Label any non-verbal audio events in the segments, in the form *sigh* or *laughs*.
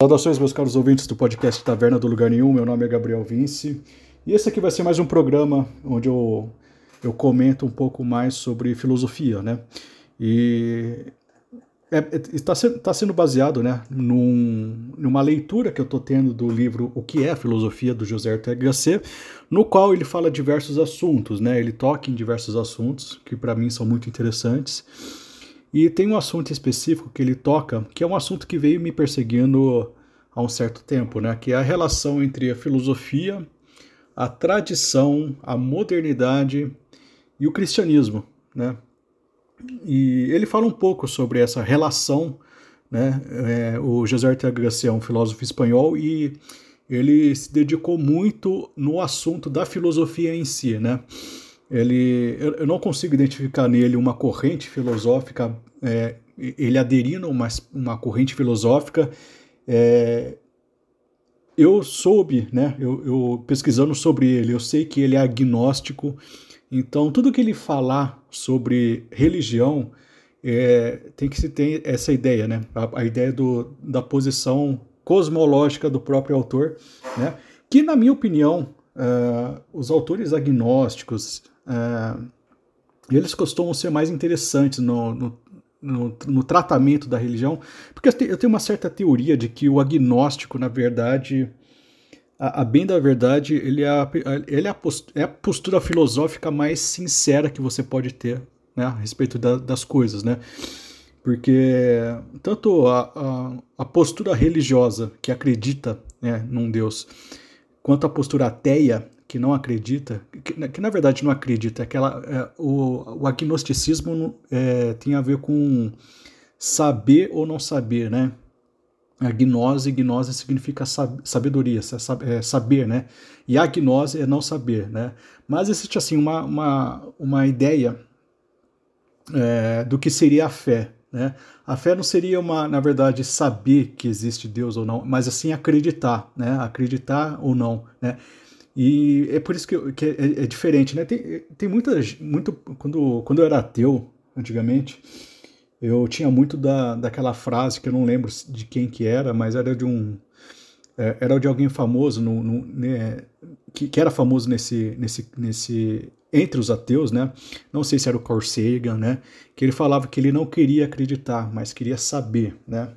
Saudações, meus caros ouvintes do podcast Taverna do Lugar Nenhum. Meu nome é Gabriel Vince e esse aqui vai ser mais um programa onde eu, eu comento um pouco mais sobre filosofia, né? E está é, tá sendo baseado né, num, numa leitura que eu estou tendo do livro O que é Filosofia, do José Ortega Gasset, no qual ele fala diversos assuntos, né? Ele toca em diversos assuntos que para mim são muito interessantes. E tem um assunto específico que ele toca, que é um assunto que veio me perseguindo há um certo tempo, né? que é a relação entre a filosofia, a tradição, a modernidade e o cristianismo. Né? E ele fala um pouco sobre essa relação. Né? É, o José Ortega Gasset é um filósofo espanhol e ele se dedicou muito no assunto da filosofia em si. Né? Ele, eu, não consigo identificar nele uma corrente filosófica, é, ele aderindo a uma, uma corrente filosófica. É, eu soube, né, eu, eu, pesquisando sobre ele, eu sei que ele é agnóstico, então tudo que ele falar sobre religião é, tem que se ter essa ideia, né, a, a ideia do, da posição cosmológica do próprio autor, né, que na minha opinião, uh, os autores agnósticos, uh, eles costumam ser mais interessantes no, no, no, no, tratamento da religião, porque eu tenho uma certa teoria de que o agnóstico, na verdade, a, a bem da verdade, ele, é a, ele é, a postura, é a postura filosófica mais sincera que você pode ter né, a respeito da, das coisas, né? Porque tanto a, a, a postura religiosa, que acredita né, num Deus, quanto a postura ateia, que não acredita, que, que na verdade não acredita, é que ela, é, o, o agnosticismo é, tem a ver com saber ou não saber, né? A gnose, gnose significa sabedoria, é saber, né? E a gnose é não saber, né? Mas existe assim uma, uma, uma ideia é, do que seria a fé, né? A fé não seria uma, na verdade, saber que existe Deus ou não, mas assim acreditar, né? Acreditar ou não, né? E é por isso que, que é, é, diferente, né? Tem, tem muitas. Muito, quando, quando eu era ateu, antigamente, eu tinha muito da, daquela frase que eu não lembro de quem que era, mas era de um. É, era de alguém famoso, no, no né, que, que, era famoso nesse, nesse, nesse. entre os ateus, né? Não sei se era o Carl Sagan, né? Que ele falava que ele não queria acreditar, mas queria saber, né?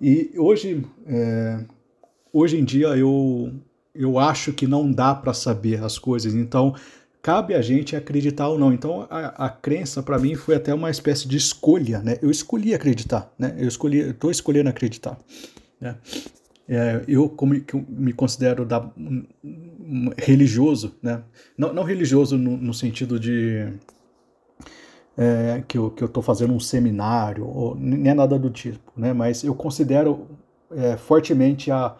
E hoje. É, hoje em dia eu eu acho que não dá para saber as coisas. Então, cabe a gente acreditar ou não. Então, a, a crença para mim foi até uma espécie de escolha, né? Eu escolhi acreditar, né? Eu escolhi, estou escolhendo acreditar, né? É, eu como me considero da, um, um, religioso, né? Não, não religioso no, no sentido de é, que eu estou fazendo um seminário, ou nem é nada do tipo, né? Mas eu considero é, fortemente a,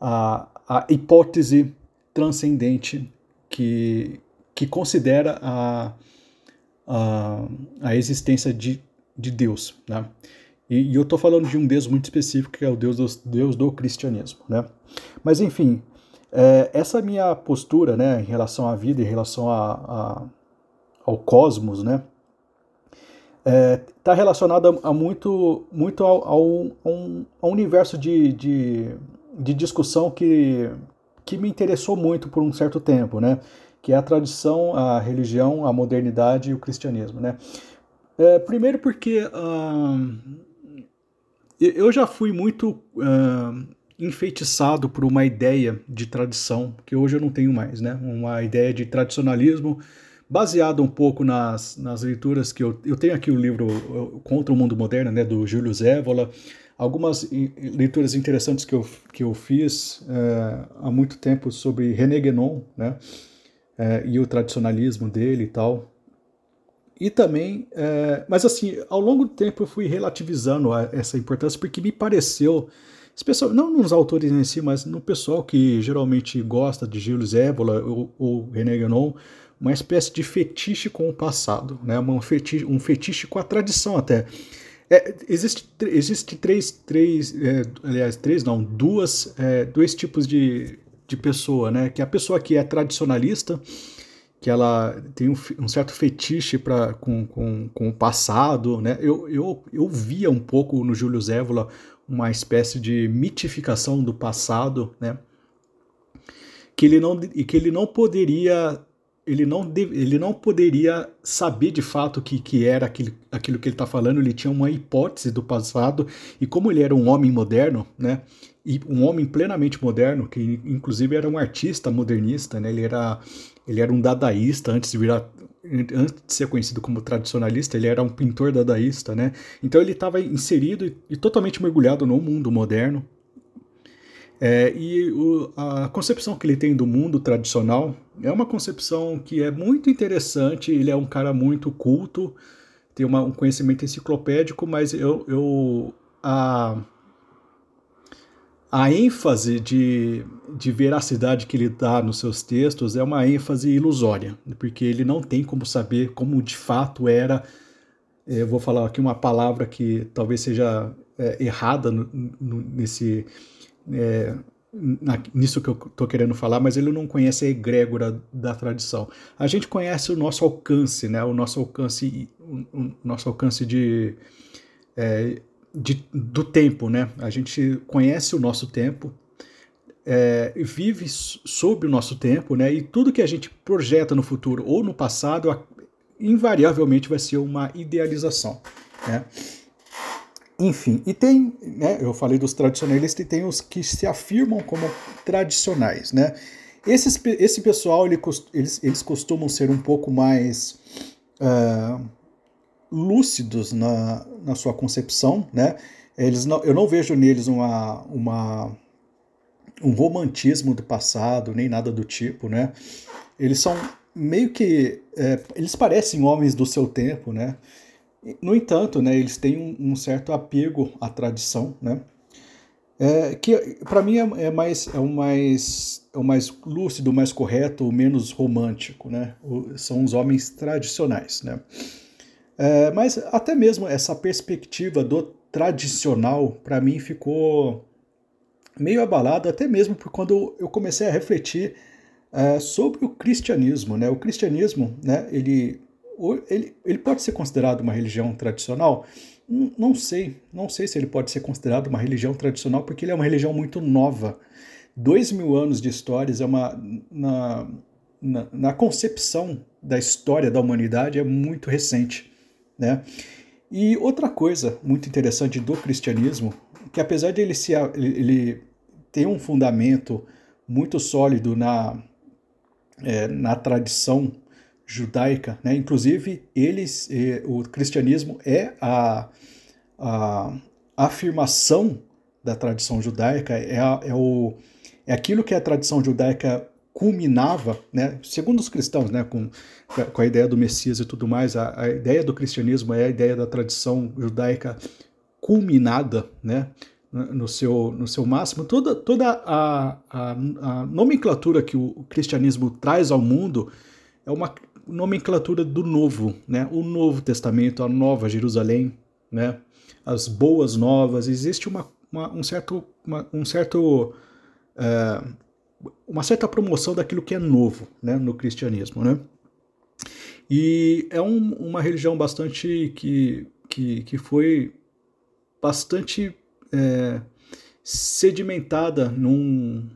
a, a hipótese transcendente que, que considera a, a, a existência de, de Deus. Né? E, e eu estou falando de um Deus muito específico, que é o Deus do, Deus do cristianismo. Né? Mas, enfim, é, essa minha postura né, em relação à vida, em relação a, a ao cosmos, né, está é, tá relacionada a muito, muito ao, ao, universo de, de, de discussão que, que me interessou muito por um certo tempo, né? Que é a tradição, a religião, a modernidade e o cristianismo, né? É, primeiro porque eu já fui muito enfeitiçado por uma ideia de tradição que hoje eu não tenho mais, né? Uma ideia de tradicionalismo baseado um pouco nas, nas leituras que eu, eu tenho aqui o livro Contra o Mundo Moderno, né? Do Júlio Zévola, algumas leituras interessantes que eu, que eu fiz é, há muito tempo sobre René Guénon, né, é, e o tradicionalismo dele e tal. E também, é, mas assim, ao longo do tempo eu fui relativizando essa importância porque me pareceu, especialmente, não nos autores em si, mas no pessoal que geralmente gosta de Gilles Zévola ou, ou René Guénon, uma espécie de fetiche com o passado, né, um, fetiche, um fetiche com a tradição até. É, existe, existe três, três é, aliás, três não, duas, é, dois tipos de, de pessoa, né? Que é a pessoa que é tradicionalista, que ela tem um, um certo fetiche pra, com, com, com o passado, né? Eu, eu, eu via um pouco no Júlio Zévola uma espécie de mitificação do passado, né? Que ele não, e que ele não poderia ele não, ele não poderia saber de fato que, que era aquilo, aquilo que ele está falando, ele tinha uma hipótese do passado, e como ele era um homem moderno, né, e um homem plenamente moderno, que inclusive era um artista modernista, né, ele, era, ele era um dadaísta antes de virar antes de ser conhecido como tradicionalista, ele era um pintor dadaísta, né? Então ele estava inserido e, e totalmente mergulhado no mundo moderno, é, e o, a concepção que ele tem do mundo tradicional é uma concepção que é muito interessante. Ele é um cara muito culto, tem uma, um conhecimento enciclopédico, mas eu, eu a, a ênfase de, de veracidade que ele dá nos seus textos é uma ênfase ilusória, porque ele não tem como saber como de fato era. Eu vou falar aqui uma palavra que talvez seja é, errada no, no, nesse é, na, nisso que eu estou querendo falar, mas ele não conhece a egrégora da tradição. A gente conhece o nosso alcance, né? O nosso alcance, o, o nosso alcance de, é, de, do tempo, né? A gente conhece o nosso tempo, é, vive sob o nosso tempo, né? E tudo que a gente projeta no futuro ou no passado, invariavelmente vai ser uma idealização, né? Enfim, e tem, né, eu falei dos tradicionalistas e tem os que se afirmam como tradicionais, né? Esses, esse pessoal, ele, eles, eles costumam ser um pouco mais uh, lúcidos na, na sua concepção, né? Eles não, eu não vejo neles uma, uma, um romantismo do passado, nem nada do tipo, né? Eles são meio que... É, eles parecem homens do seu tempo, né? No entanto, né, eles têm um, um certo apego à tradição, né? É, que para mim é, é, mais é o mais é o mais lúcido, mais correto, o menos romântico, né? O, são os homens tradicionais, né? É, mas até mesmo essa perspectiva do tradicional para mim ficou meio abalada, até mesmo por quando eu comecei a refletir é, sobre o cristianismo, né? O cristianismo, né? Ele ele, ele pode ser considerado uma religião tradicional? Não sei, não sei se ele pode ser considerado uma religião tradicional, porque ele é uma religião muito nova. Dois mil anos de histórias é uma. Na, na, na concepção da história da humanidade é muito recente. Né? E outra coisa muito interessante do cristianismo, que apesar de ele, se, ele ter um fundamento muito sólido na, é, na tradição judaica, né? Inclusive, eles, eh, o cristianismo é a, a, afirmação da tradição judaica, é, a, é, o, é aquilo que a tradição judaica culminava, né? Segundo os cristãos, né? Com, com a ideia do Messias e tudo mais, a, a ideia do cristianismo é a ideia da tradição judaica culminada, né? no seu, no seu máximo, toda, toda a, a, a, nomenclatura que o cristianismo traz ao mundo é uma nomenclatura do Novo, né? O Novo Testamento, a Nova Jerusalém, né? As boas novas. Existe uma, uma um certo, uma, um certo, é, uma certa promoção daquilo que é novo, né? No cristianismo, né? E é um, uma religião bastante que, que, que foi bastante é, sedimentada num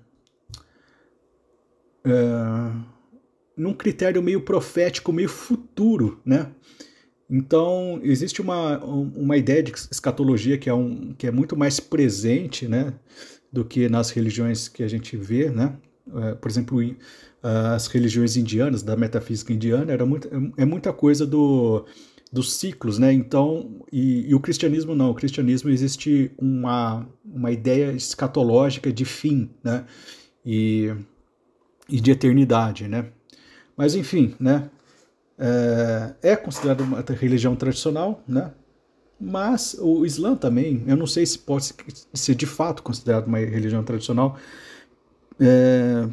é, num critério meio profético, meio futuro, né? Então, existe uma, uma ideia de escatologia que é, um, que é muito mais presente, né, do que nas religiões que a gente vê, né? É, por exemplo, as religiões indianas, da metafísica indiana, era muito, é muita coisa do, dos ciclos, né? Então, e, e, o cristianismo não. O cristianismo existe uma, uma ideia escatológica de fim, né? E, e de eternidade, né? Mas enfim, né? É, é considerado uma religião tradicional, né? Mas o Islã também, eu não sei se pode ser de fato considerado uma religião tradicional, é,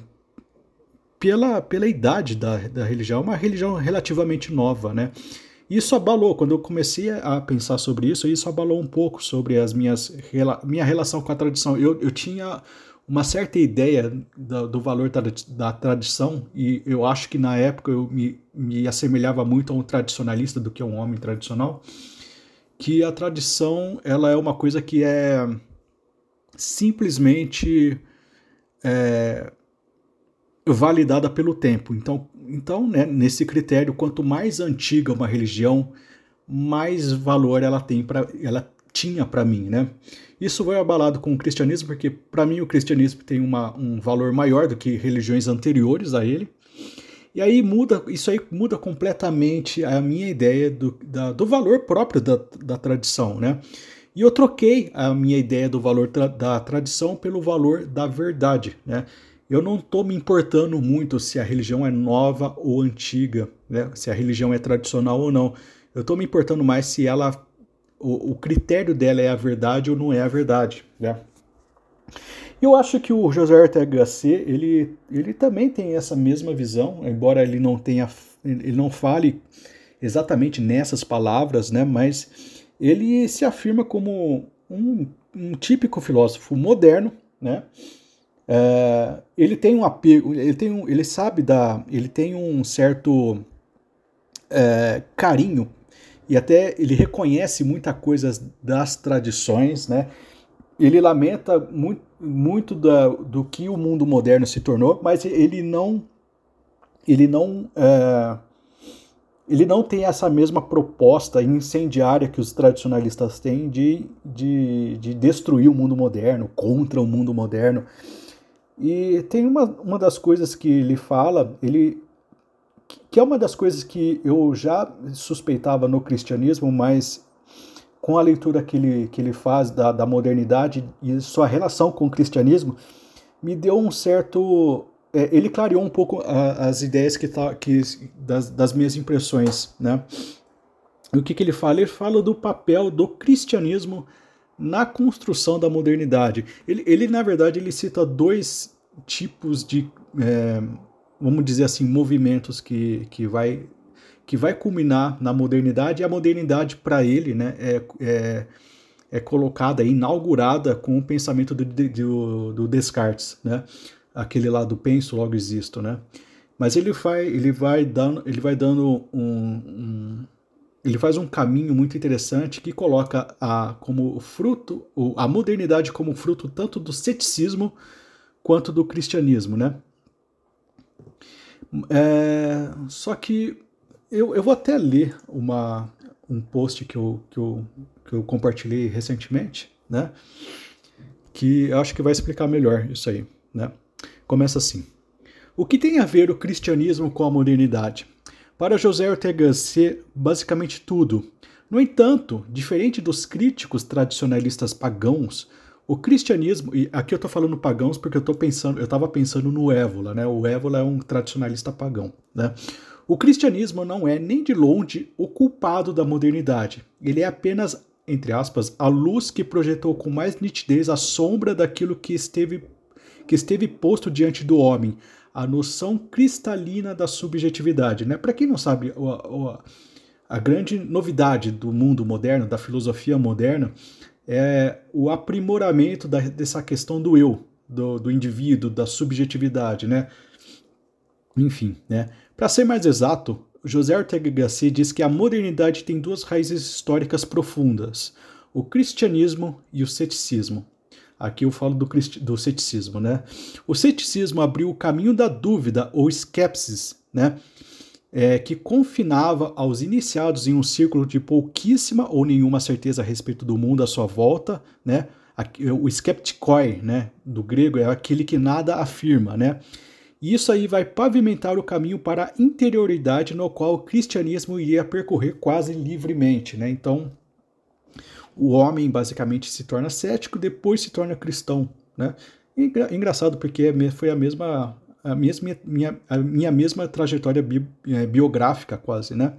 pela, pela idade da, da religião, uma religião relativamente nova, né? Isso abalou, quando eu comecei a pensar sobre isso, isso abalou um pouco sobre as minhas minha relação com a tradição. Eu, eu tinha uma certa ideia do, do valor da, da, tradição, e eu acho que na época eu me, me assemelhava muito a um tradicionalista do que a um homem tradicional, que a tradição ela é uma coisa que é simplesmente é, validada pelo tempo. Então, então né, nesse critério, quanto mais antiga uma religião, mais valor ela tem para ela tinha para mim, né? Isso vai abalado com o cristianismo, porque para mim o cristianismo tem uma, um valor maior do que religiões anteriores a ele. E aí muda, isso aí muda completamente a minha ideia do, da, do valor próprio da, da tradição, né? E eu troquei a minha ideia do valor tra da tradição pelo valor da verdade, né? Eu não estou me importando muito se a religião é nova ou antiga, né? se a religião é tradicional ou não. Eu estou me importando mais se ela, o, critério dela é a verdade ou não é a verdade, né? Eu acho que o José Ortega Gasset, ele, ele também tem essa mesma visão, embora ele não tenha, ele não fale exatamente nessas palavras, né? Mas ele se afirma como um, um típico filósofo moderno, né? É, ele tem um apego, ele tem um, ele sabe da, ele tem um certo é, carinho e até ele reconhece muita coisa das tradições, né? Ele lamenta muito, muito da, do que o mundo moderno se tornou, mas ele não, ele não, é, ele não tem essa mesma proposta incendiária que os tradicionalistas têm de, de, de destruir o mundo moderno, contra o mundo moderno. E tem uma, uma das coisas que ele fala, ele que é uma das coisas que eu já suspeitava no cristianismo, mas com a leitura que ele, que ele faz da, da modernidade e sua relação com o cristianismo, me deu um certo. É, ele clareou um pouco a, as ideias que, tá, que das, das minhas impressões. Né? O que, que ele fala? Ele fala do papel do cristianismo na construção da modernidade. Ele, ele na verdade, ele cita dois tipos de, é, vamos dizer assim, movimentos que, que, vai, que vai culminar na modernidade. E a modernidade, para ele, né, é, é, é colocada, é inaugurada com o pensamento do, do, do Descartes, né? aquele lá do penso, logo existo. Né? Mas ele vai, ele vai dando, ele vai dando um, um ele faz um caminho muito interessante que coloca a, como fruto, a modernidade como fruto tanto do ceticismo quanto do cristianismo, né? É, só que eu, eu vou até ler uma, um post que eu, que, eu, que eu compartilhei recentemente, né? Que eu acho que vai explicar melhor isso aí, né? Começa assim. O que tem a ver o cristianismo com a modernidade? Para José Ortega C, basicamente tudo. No entanto, diferente dos críticos tradicionalistas pagãos, o cristianismo, e aqui eu estou falando pagãos porque eu tô pensando, eu estava pensando no Évola, né? O Évola é um tradicionalista pagão, né? O cristianismo não é nem de longe o culpado da modernidade. Ele é apenas, entre aspas, a luz que projetou com mais nitidez a sombra daquilo que esteve que esteve posto diante do homem, a noção cristalina da subjetividade. Né? Para quem não sabe, a, a grande novidade do mundo moderno, da filosofia moderna, é o aprimoramento da, dessa questão do eu, do, do indivíduo, da subjetividade, né? Enfim, né? Para ser mais exato, José Ortega Gasset diz que a modernidade tem duas raízes históricas profundas: o cristianismo e o ceticismo. Aqui eu falo do, do ceticismo, né? O ceticismo abriu o caminho da dúvida ou skepsis, né? É, que confinava aos iniciados em um círculo de pouquíssima ou nenhuma certeza a respeito do mundo à sua volta, né? O skeptikoi, né, do grego, é aquele que nada afirma, né? E isso aí vai pavimentar o caminho para a interioridade no qual o cristianismo iria percorrer quase livremente, né? Então, o homem basicamente se torna cético, depois se torna cristão, né? engraçado porque é foi a mesma a mesma minha, a minha mesma trajetória bi, é, biográfica quase, né?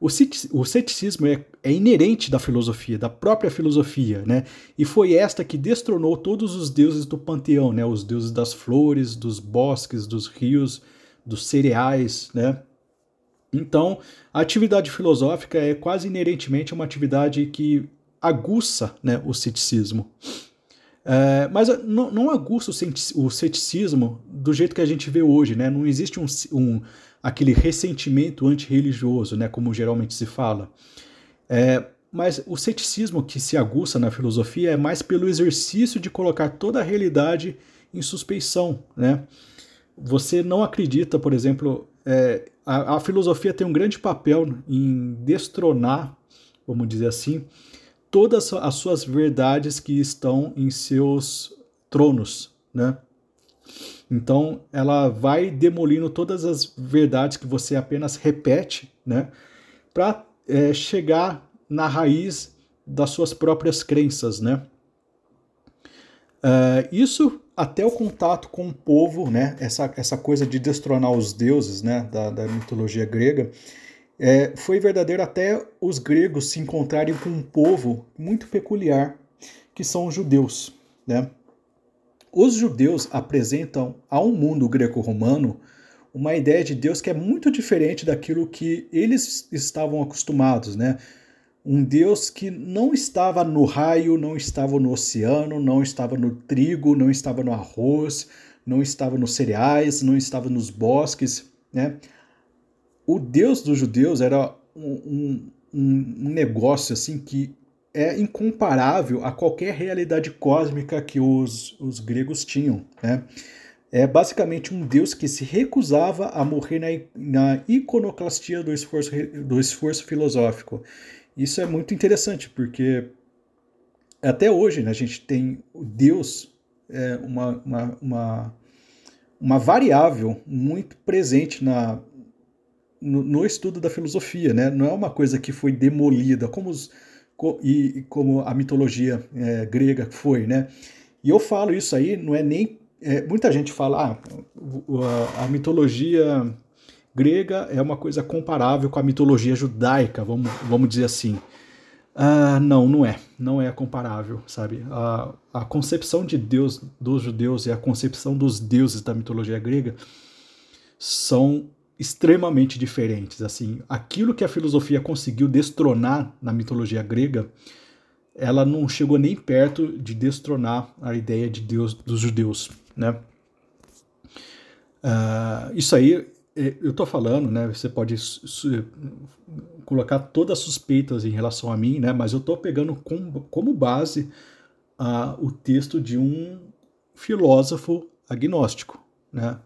O ceticismo é, é, inerente da filosofia, da própria filosofia, né? E foi esta que destronou todos os deuses do panteão, né? Os deuses das flores, dos bosques, dos rios, dos cereais, né? Então, a atividade filosófica é quase inerentemente uma atividade que aguça né, o ceticismo. É, mas não, não aguça o ceticismo do jeito que a gente vê hoje, né? Não existe um, um aquele ressentimento antirreligioso, né? Como geralmente se fala. É, mas o ceticismo que se aguça na filosofia é mais pelo exercício de colocar toda a realidade em suspeição, né? Você não acredita, por exemplo, é, a, a, filosofia tem um grande papel em destronar, vamos dizer assim, todas as suas verdades que estão em seus tronos, né? Então, ela vai demolindo todas as verdades que você apenas repete, né? Para é, chegar na raiz das suas próprias crenças, né? Uh, isso até o contato com o povo, né? Essa, essa coisa de destronar os deuses, né? Da, da mitologia grega, é, foi verdadeiro até os gregos se encontrarem com um povo muito peculiar, que são os judeus, né? Os judeus apresentam ao mundo greco-romano uma ideia de Deus que é muito diferente daquilo que eles estavam acostumados, né? Um Deus que não estava no raio, não estava no oceano, não estava no trigo, não estava no arroz, não estava nos cereais, não estava nos bosques, né? O Deus dos judeus era um, um, um negócio assim que é incomparável a qualquer realidade cósmica que os, os gregos tinham, né? É basicamente um Deus que se recusava a morrer na, na iconoclastia do esforço, do esforço filosófico. Isso é muito interessante, porque até hoje né, a gente tem o Deus é uma, uma, uma, uma variável muito presente na, no, no, estudo da filosofia. Né? Não é uma coisa que foi demolida, como, os, e, como a mitologia é, grega foi. Né? E eu falo isso aí, não é nem. É, muita gente fala, ah, a, mitologia grega é uma coisa comparável com a mitologia judaica, vamos, vamos dizer assim. Uh, não, não é. Não é comparável, sabe? A, a concepção de Deus dos judeus e a concepção dos deuses da mitologia grega são extremamente diferentes. Assim, aquilo que a filosofia conseguiu destronar na mitologia grega, ela não chegou nem perto de destronar a ideia de Deus dos judeus, né? Uh, isso aí é, eu estou falando, né? Você pode colocar todas as suspeitas em relação a mim, né? Mas eu estou pegando com, como base uh, o texto de um filósofo agnóstico, né?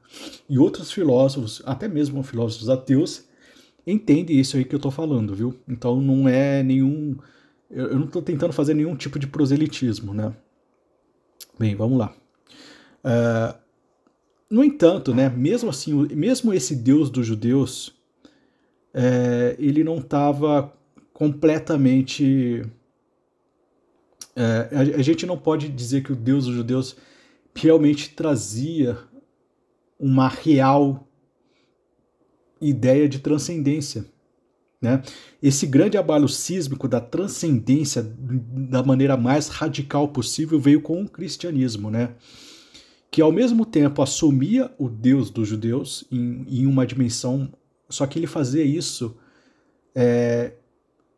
E outros filósofos, até mesmo filósofos ateus, entendem isso aí que eu estou falando, viu? Então não é nenhum, eu, não estou tentando fazer nenhum tipo de proselitismo, né? Bem, vamos lá. Uh, no entanto, né, mesmo assim, mesmo esse Deus dos judeus, é, ele não estava completamente. É, a, a, gente não pode dizer que o Deus dos judeus realmente trazia uma real ideia de transcendência. Né? Esse grande abalo sísmico da transcendência da maneira mais radical possível veio com o cristianismo. Né? que ao mesmo tempo assumia o Deus dos judeus em, em uma dimensão, só que ele fazia isso é,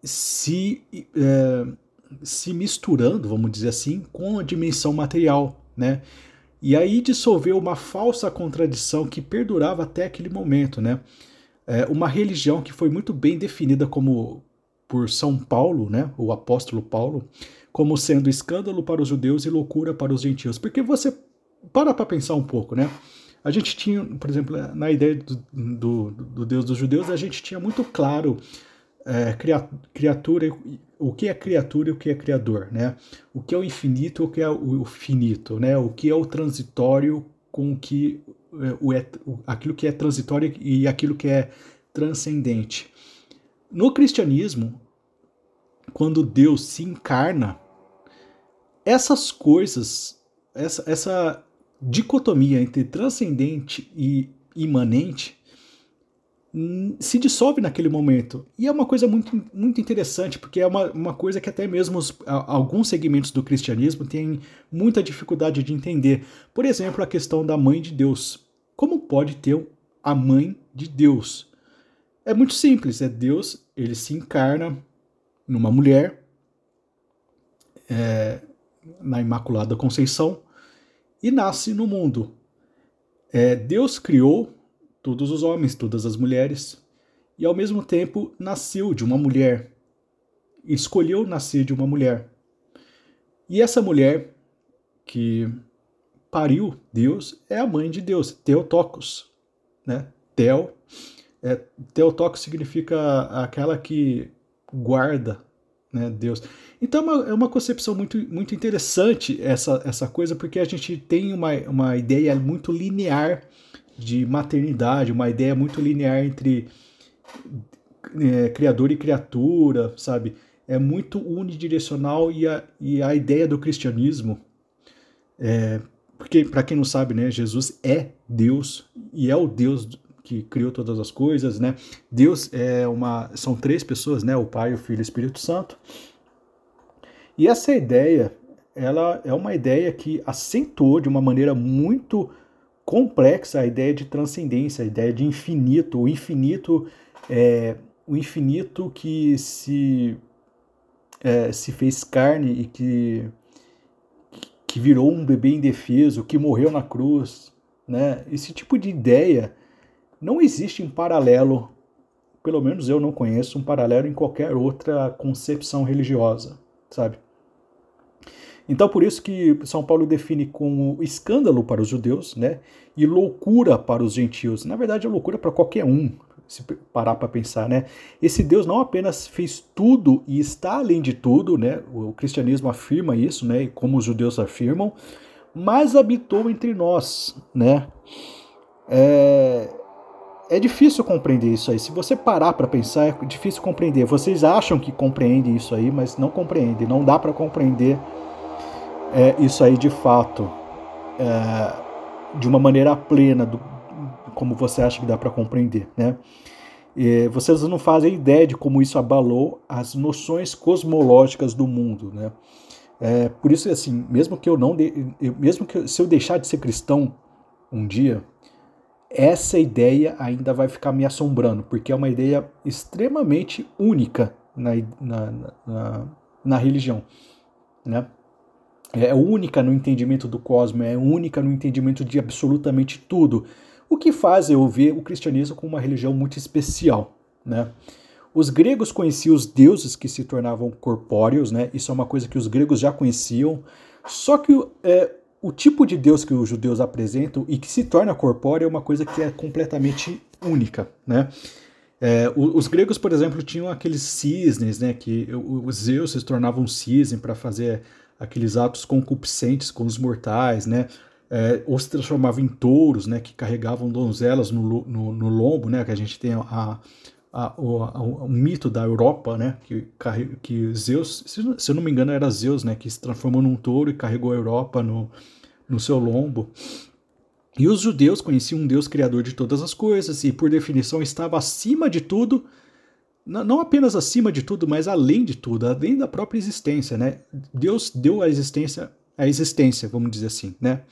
se, é, se misturando, vamos dizer assim, com a dimensão material, né? E aí dissolveu uma falsa contradição que perdurava até aquele momento, né? É, uma religião que foi muito bem definida como por São Paulo, né, o apóstolo Paulo, como sendo escândalo para os judeus e loucura para os gentios. Porque você para para pensar um pouco, né? A gente tinha, por exemplo, na ideia do, do, do Deus dos judeus, a gente tinha muito claro é, criatura, o que é criatura e o que é criador, né? O que é o infinito e o que é o finito, né? O que é o transitório com o que é, o é, aquilo que é transitório e aquilo que é transcendente. No cristianismo, quando Deus se encarna, essas coisas, essa, essa dicotomia entre transcendente e imanente se dissolve naquele momento. E é uma coisa muito, muito interessante, porque é uma, uma coisa que até mesmo os, alguns segmentos do cristianismo têm muita dificuldade de entender. Por exemplo, a questão da mãe de Deus. Como pode ter a mãe de Deus? É muito simples, é Deus, ele se encarna numa mulher, é, na Imaculada Conceição, e nasce no mundo. É, Deus criou todos os homens, todas as mulheres, e ao mesmo tempo nasceu de uma mulher. escolheu nascer de uma mulher. E essa mulher que pariu Deus é a mãe de Deus, Theotokos. Né? Theo, é, Theotokos significa aquela que guarda né, Deus. Então é uma, é uma, concepção muito, muito interessante essa, essa coisa, porque a gente tem uma, uma ideia muito linear de maternidade, uma ideia muito linear entre é, criador e criatura, sabe? É muito unidirecional e a, e a ideia do cristianismo, é, porque para quem não sabe, né, Jesus é Deus e é o Deus que criou todas as coisas, né? Deus é uma, são três pessoas, né? O Pai, o Filho e o Espírito Santo. E essa ideia, ela é uma ideia que acentuou de uma maneira muito complexa a ideia de transcendência, a ideia de infinito, o infinito é, o infinito que se, é, se fez carne e que, que virou um bebê indefeso, que morreu na cruz. Né? Esse tipo de ideia não existe em paralelo, pelo menos eu não conheço um paralelo em qualquer outra concepção religiosa, sabe? Então, por isso que São Paulo define como escândalo para os judeus, né? E loucura para os gentios. Na verdade, é loucura para qualquer um, se parar para pensar, né? Esse Deus não apenas fez tudo e está além de tudo, né? O cristianismo afirma isso, né? Como os judeus afirmam, mas habitou entre nós, né? É, é difícil compreender isso aí. Se você parar para pensar, é difícil compreender. Vocês acham que compreendem isso aí, mas não compreendem. Não dá para compreender é, isso aí de fato, é, de uma maneira plena, do, como você acha que dá para compreender, né? E vocês não fazem ideia de como isso abalou as noções cosmológicas do mundo, né? É, por isso, assim, mesmo que eu não, de, mesmo que se eu deixar de ser cristão um dia, essa ideia ainda vai ficar me assombrando, porque é uma ideia extremamente única na, na, na, na religião, né? É única no entendimento do cosmos, é única no entendimento de absolutamente tudo. O que faz eu ver o cristianismo como uma religião muito especial, né? Os gregos conheciam os deuses que se tornavam corpóreos, né? Isso é uma coisa que os gregos já conheciam. Só que é, o tipo de Deus que os judeus apresentam e que se torna corpóreo é uma coisa que é completamente única, né? É, os gregos, por exemplo, tinham aqueles cisnes, né? Que os Zeus se tornavam um cisne para fazer aqueles atos concupiscentes com os mortais, né? é, ou se transformava em touros, né, que carregavam donzelas no, no, no lombo, né, que a gente tem a, a, a, o, mito da Europa, né, que, que Zeus, se eu não me engano era Zeus, né, que se transformou num touro e carregou a Europa no, no seu lombo. E os judeus conheciam um Deus criador de todas as coisas e, por definição, estava acima de tudo, não apenas acima de tudo, mas além de tudo, além da própria existência, né? Deus deu a existência a existência, vamos dizer assim, né?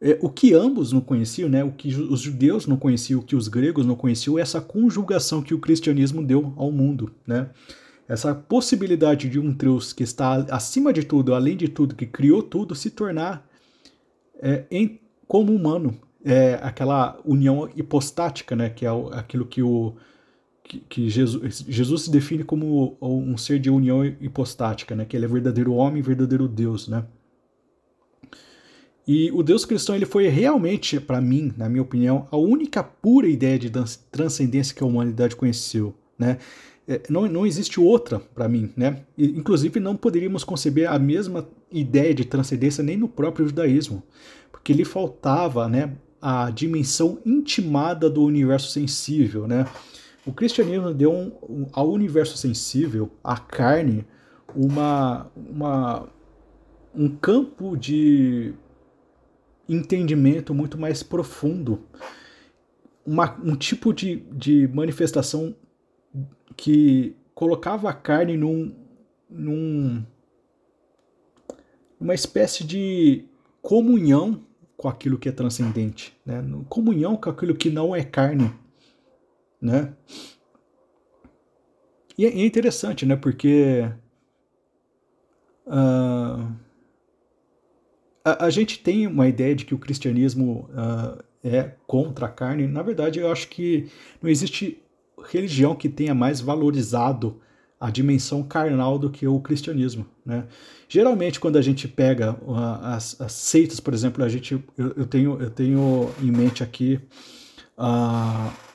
É, o que ambos não conheciam, né? O que os judeus não conheciam, o que os gregos não conheciam, é essa conjugação que o cristianismo deu ao mundo, né? Essa possibilidade de um Deus que está acima de tudo, além de tudo, que criou tudo, se tornar é, em, como humano, é, aquela união hipostática, né? Que é aquilo que o que, Jesus, Jesus se define como um ser de união hipostática, né? Que ele é verdadeiro homem, verdadeiro Deus, né? E o Deus cristão ele foi realmente, para mim, na minha opinião, a única pura ideia de transcendência que a humanidade conheceu. Né? É, não, não existe outra para mim. Né? Inclusive, não poderíamos conceber a mesma ideia de transcendência nem no próprio judaísmo, porque lhe faltava né, a dimensão intimada do universo sensível. Né? O cristianismo deu um, um, ao universo sensível, à carne, uma, uma, um campo de entendimento muito mais profundo, uma, um tipo de, de manifestação que colocava a carne num, num uma espécie de comunhão com aquilo que é transcendente, né? comunhão com aquilo que não é carne, né? E é, interessante, né? Porque uh, a, a, gente tem uma ideia de que o cristianismo uh, é contra a carne. Na verdade, eu acho que não existe religião que tenha mais valorizado a dimensão carnal do que o cristianismo. Né? Geralmente, quando a gente pega uh, as, as, seitas, por exemplo, a gente, eu, eu, tenho, eu tenho em mente aqui uh,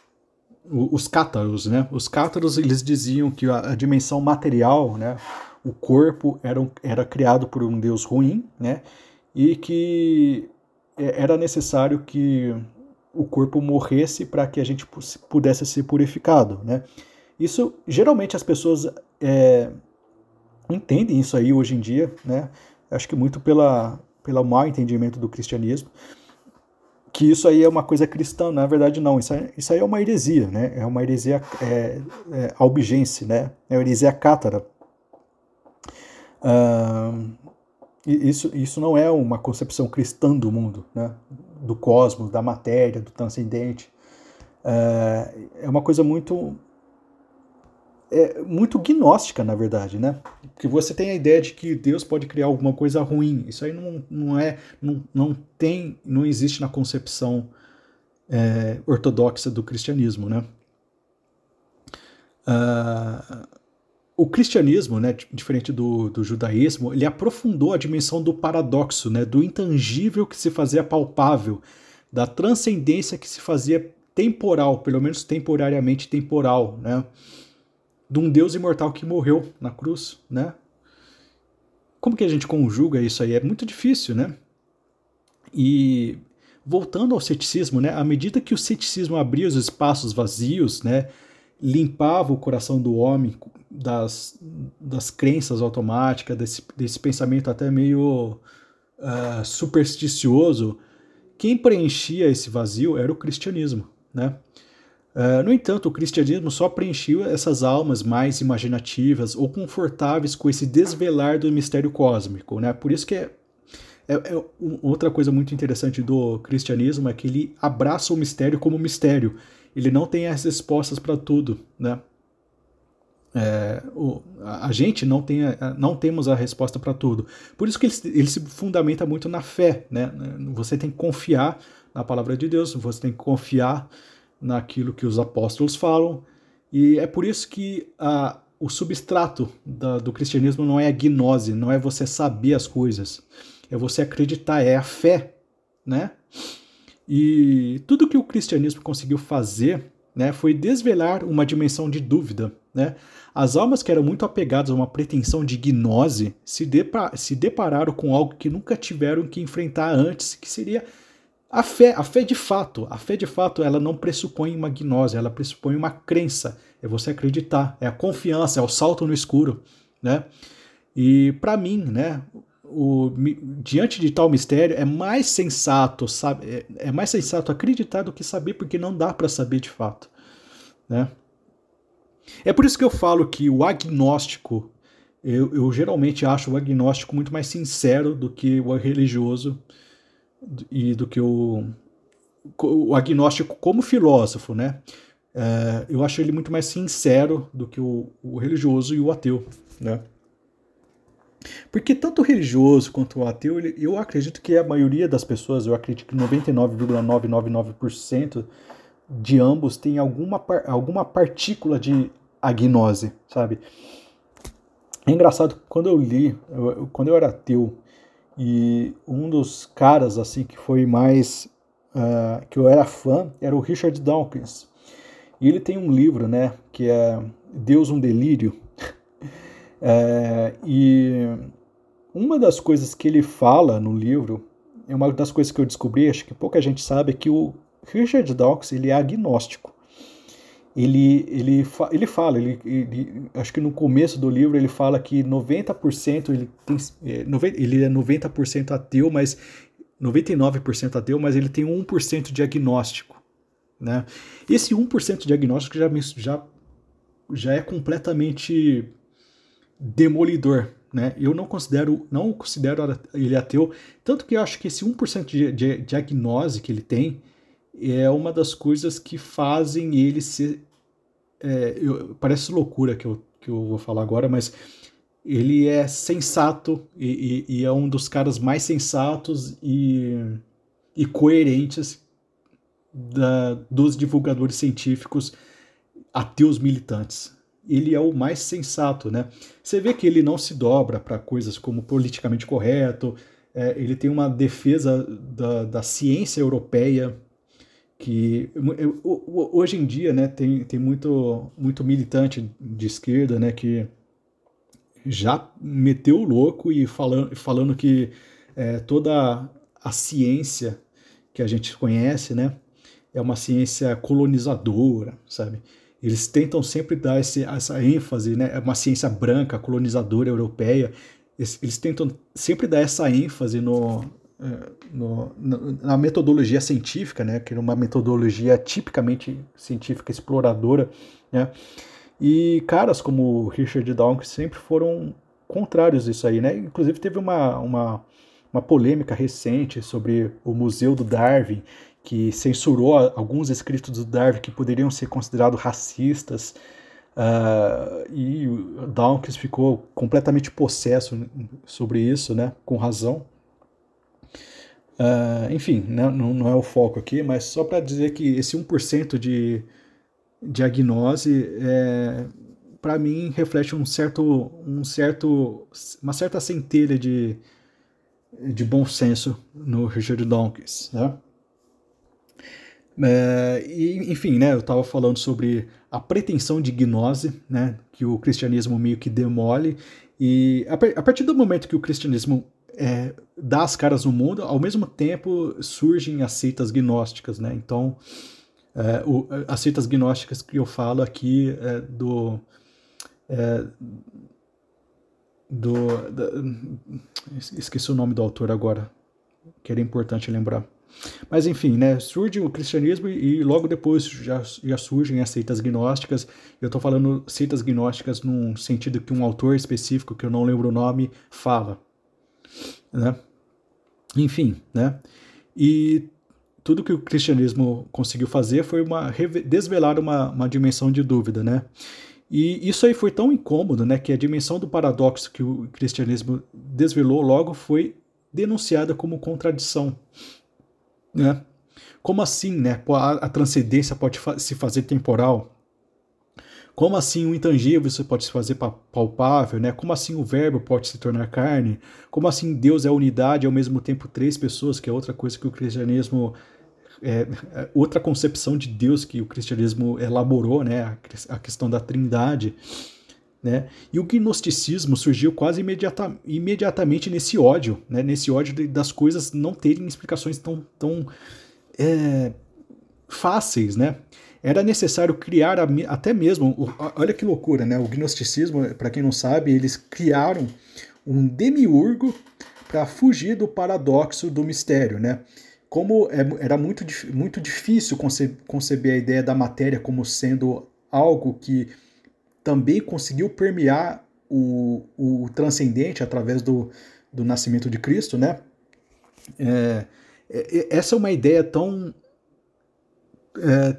os cátaros. Né? Os cátaros eles diziam que a, a dimensão material, né, o corpo era, um, era criado por um deus ruim, né, e que é, era necessário que o corpo morresse para que a gente pudesse ser purificado, né? Isso geralmente as pessoas é, entendem isso aí hoje em dia, né? Acho que muito pela pelo mau entendimento do cristianismo, que isso aí é uma coisa cristã, na verdade não, isso aí, isso aí é uma heresia, né? É uma heresia é, é, albigense, né? É uma heresia cátara. Isso, isso não é uma concepção cristã do mundo, né? do cosmos, da matéria, do transcendente. É uma coisa muito é muito gnóstica, na verdade, né? Que você tem a ideia de que Deus pode criar alguma coisa ruim. Isso aí não, não é, não, não tem, não existe na concepção é, ortodoxa do cristianismo, né? Uh, o cristianismo, né, diferente do, do judaísmo, ele aprofundou a dimensão do paradoxo, né, do intangível que se fazia palpável, da transcendência que se fazia temporal, pelo menos temporariamente temporal, né, de um Deus imortal que morreu na cruz, né? Como que a gente conjuga isso aí? É muito difícil, né? E voltando ao ceticismo, né, à medida que o ceticismo abria os espaços vazios, né, limpava o coração do homem das, das crenças automáticas, desse, desse pensamento até meio uh, supersticioso, quem preenchia esse vazio era o cristianismo, né? Uh, no entanto, o cristianismo só preenchia essas almas mais imaginativas ou confortáveis com esse desvelar do mistério cósmico, né? Por isso que é, é, é outra coisa muito interessante do cristianismo é que ele abraça o mistério como mistério. Ele não tem as respostas para tudo, né? É, o, a, gente não, tem a, não temos a resposta para tudo. Por isso que ele, ele, se fundamenta muito na fé. Né? Você tem que confiar na palavra de Deus, você tem que confiar naquilo que os apóstolos falam. E é por isso que a, o substrato da, do cristianismo não é a gnose, não é você saber as coisas, é você acreditar, é a fé. Né? E tudo que o cristianismo conseguiu fazer né, foi desvelar uma dimensão de dúvida. Né? As almas que eram muito apegadas a uma pretensão de gnose se, depa se depararam com algo que nunca tiveram que enfrentar antes, que seria a fé, a fé de fato. A fé de fato, ela não pressupõe uma gnose, ela pressupõe uma crença. É você acreditar, é a confiança, é o salto no escuro, né? E para mim, né, o, diante de tal mistério é mais sensato, sabe, é, é mais sensato acreditar do que saber, porque não dá para saber de fato, né? É por isso que eu falo que o agnóstico, eu, eu geralmente acho o agnóstico muito mais sincero do que o religioso e do que o, o agnóstico como filósofo, né? É, eu acho ele muito mais sincero do que o, o religioso e o ateu, né? Porque tanto o religioso quanto o ateu, ele, eu acredito que a maioria das pessoas, eu acredito que 99,999% de ambos tem alguma, alguma partícula de agnose, sabe? É engraçado, quando eu li, eu, quando eu era ateu, e um dos caras assim que foi mais uh, que eu era fã era o Richard Dawkins. E ele tem um livro, né, que é Deus um delírio. *laughs* é, e uma das coisas que ele fala no livro é uma das coisas que eu descobri, acho que pouca gente sabe, é que o Richard Dawkins ele é agnóstico ele, ele, ele fala, ele, ele, acho que no começo do livro ele fala que 90% ele, tem, é, ele é 90% ateu, mas 99% ateu, mas ele tem 1% de agnóstico. Né? Esse 1% de agnóstico já, já, já é completamente demolidor. Né? Eu não considero, não considero ele ateu, tanto que eu acho que esse 1% de, de, que ele tem é uma das coisas que fazem ele ser. É, eu, parece loucura que eu, que eu vou falar agora, mas ele é sensato e, e, e é um dos caras mais sensatos e, e coerentes da, dos divulgadores científicos ateus militantes. ele é o mais sensato, né? Você vê que ele não se dobra para coisas como politicamente correto, é, ele tem uma defesa da, da ciência europeia, que hoje em dia né, tem, tem muito, muito militante de esquerda né, que já meteu o louco e falando, falando que é, toda a ciência que a gente conhece né, é uma ciência colonizadora, sabe? Eles tentam sempre dar esse, essa ênfase, né? É uma ciência branca, colonizadora europeia. Eles, eles tentam sempre dar essa ênfase no, no, na metodologia científica, né, que é uma metodologia tipicamente científica exploradora, né, e caras como Richard Dawkins sempre foram contrários a isso aí, né, inclusive teve uma, uma, uma polêmica recente sobre o Museu do Darwin, que censurou alguns escritos do Darwin que poderiam ser considerados racistas, uh, e Dawkins ficou completamente possesso sobre isso, né, com razão, Uh, enfim, né, não, não, é o foco aqui, mas só para dizer que esse 1% de diagnose, é, para mim, reflete um certo, um certo, uma certa centelha de, de bom senso no Richard Dawkins. Né? É, e, enfim, né, eu estava falando sobre a pretensão de gnose, né, que o cristianismo meio que demole, e a, a partir do momento que o cristianismo é, dá as caras no mundo, ao mesmo tempo surgem as seitas gnósticas, né? Então, é, o, as seitas gnósticas que eu falo aqui é do. É, do da, esqueci o nome do autor agora, que era importante lembrar. Mas enfim, né, surge o cristianismo e logo depois já, já surgem as seitas gnósticas. Eu estou falando seitas gnósticas num sentido que um autor específico, que eu não lembro o nome, fala né? Enfim, né? E tudo que o cristianismo conseguiu fazer foi uma desvelar uma, uma dimensão de dúvida, né? E isso aí foi tão incômodo, né, que a dimensão do paradoxo que o cristianismo desvelou logo foi denunciada como contradição, né? Como assim, né? A, a transcendência pode fa se fazer temporal? Como assim o intangível você pode se fazer palpável, né? Como assim o verbo pode se tornar carne? Como assim Deus é unidade e ao mesmo tempo três pessoas, que é outra coisa que o cristianismo é, é outra concepção de Deus que o cristianismo elaborou, né? A, questão da trindade. Né? E o gnosticismo surgiu quase imediata, imediatamente nesse ódio, né? nesse ódio de, das coisas não terem explicações tão, tão é, fáceis. Né? Era necessário criar até mesmo, olha que loucura, né? O gnosticismo, para quem não sabe, eles criaram um demiurgo para fugir do paradoxo do mistério, né? Como é, era muito, muito difícil conceber a ideia da matéria como sendo algo que também conseguiu permear o, o transcendente através do, do nascimento de Cristo, né? É, é essa é uma ideia tão é,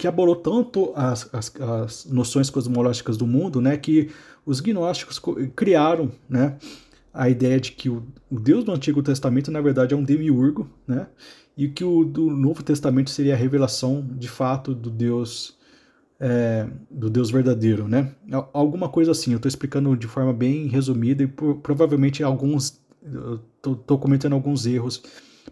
que abolou tanto as, as, as, noções cosmológicas do mundo, né, que os gnósticos criaram, né, a ideia de que o, o, Deus do Antigo Testamento na verdade é um demiurgo, né, e que o do Novo Testamento seria a revelação de fato do Deus é, do Deus verdadeiro, né? Alguma coisa assim. Eu estou explicando de forma bem resumida e provavelmente alguns estou cometendo alguns erros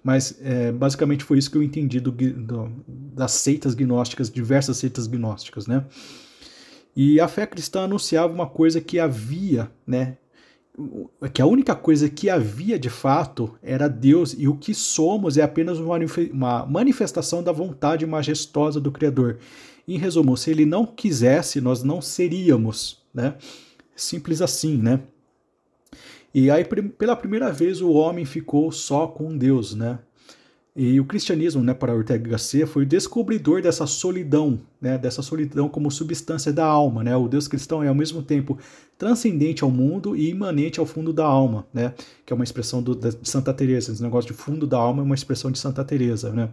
mas é, basicamente foi isso que eu entendi do, do, das seitas gnósticas, diversas seitas gnósticas, né? E a fé cristã anunciava uma coisa que havia, né? Que a única coisa que havia de fato era Deus e o que somos é apenas uma manifestação da vontade majestosa do Criador. Em resumo, se ele não quisesse, nós não seríamos, né? Simples assim, né? E aí, pela primeira vez, o homem ficou só com Deus, né? E o cristianismo, né, para Ortega Gasset, foi o descobridor dessa solidão, né, dessa solidão como substância da alma, né? O Deus cristão é ao mesmo tempo transcendente ao mundo e imanente ao fundo da alma, né? Que é uma expressão do, de Santa Teresa. Esse negócio de fundo da alma é uma expressão de Santa Teresa, né?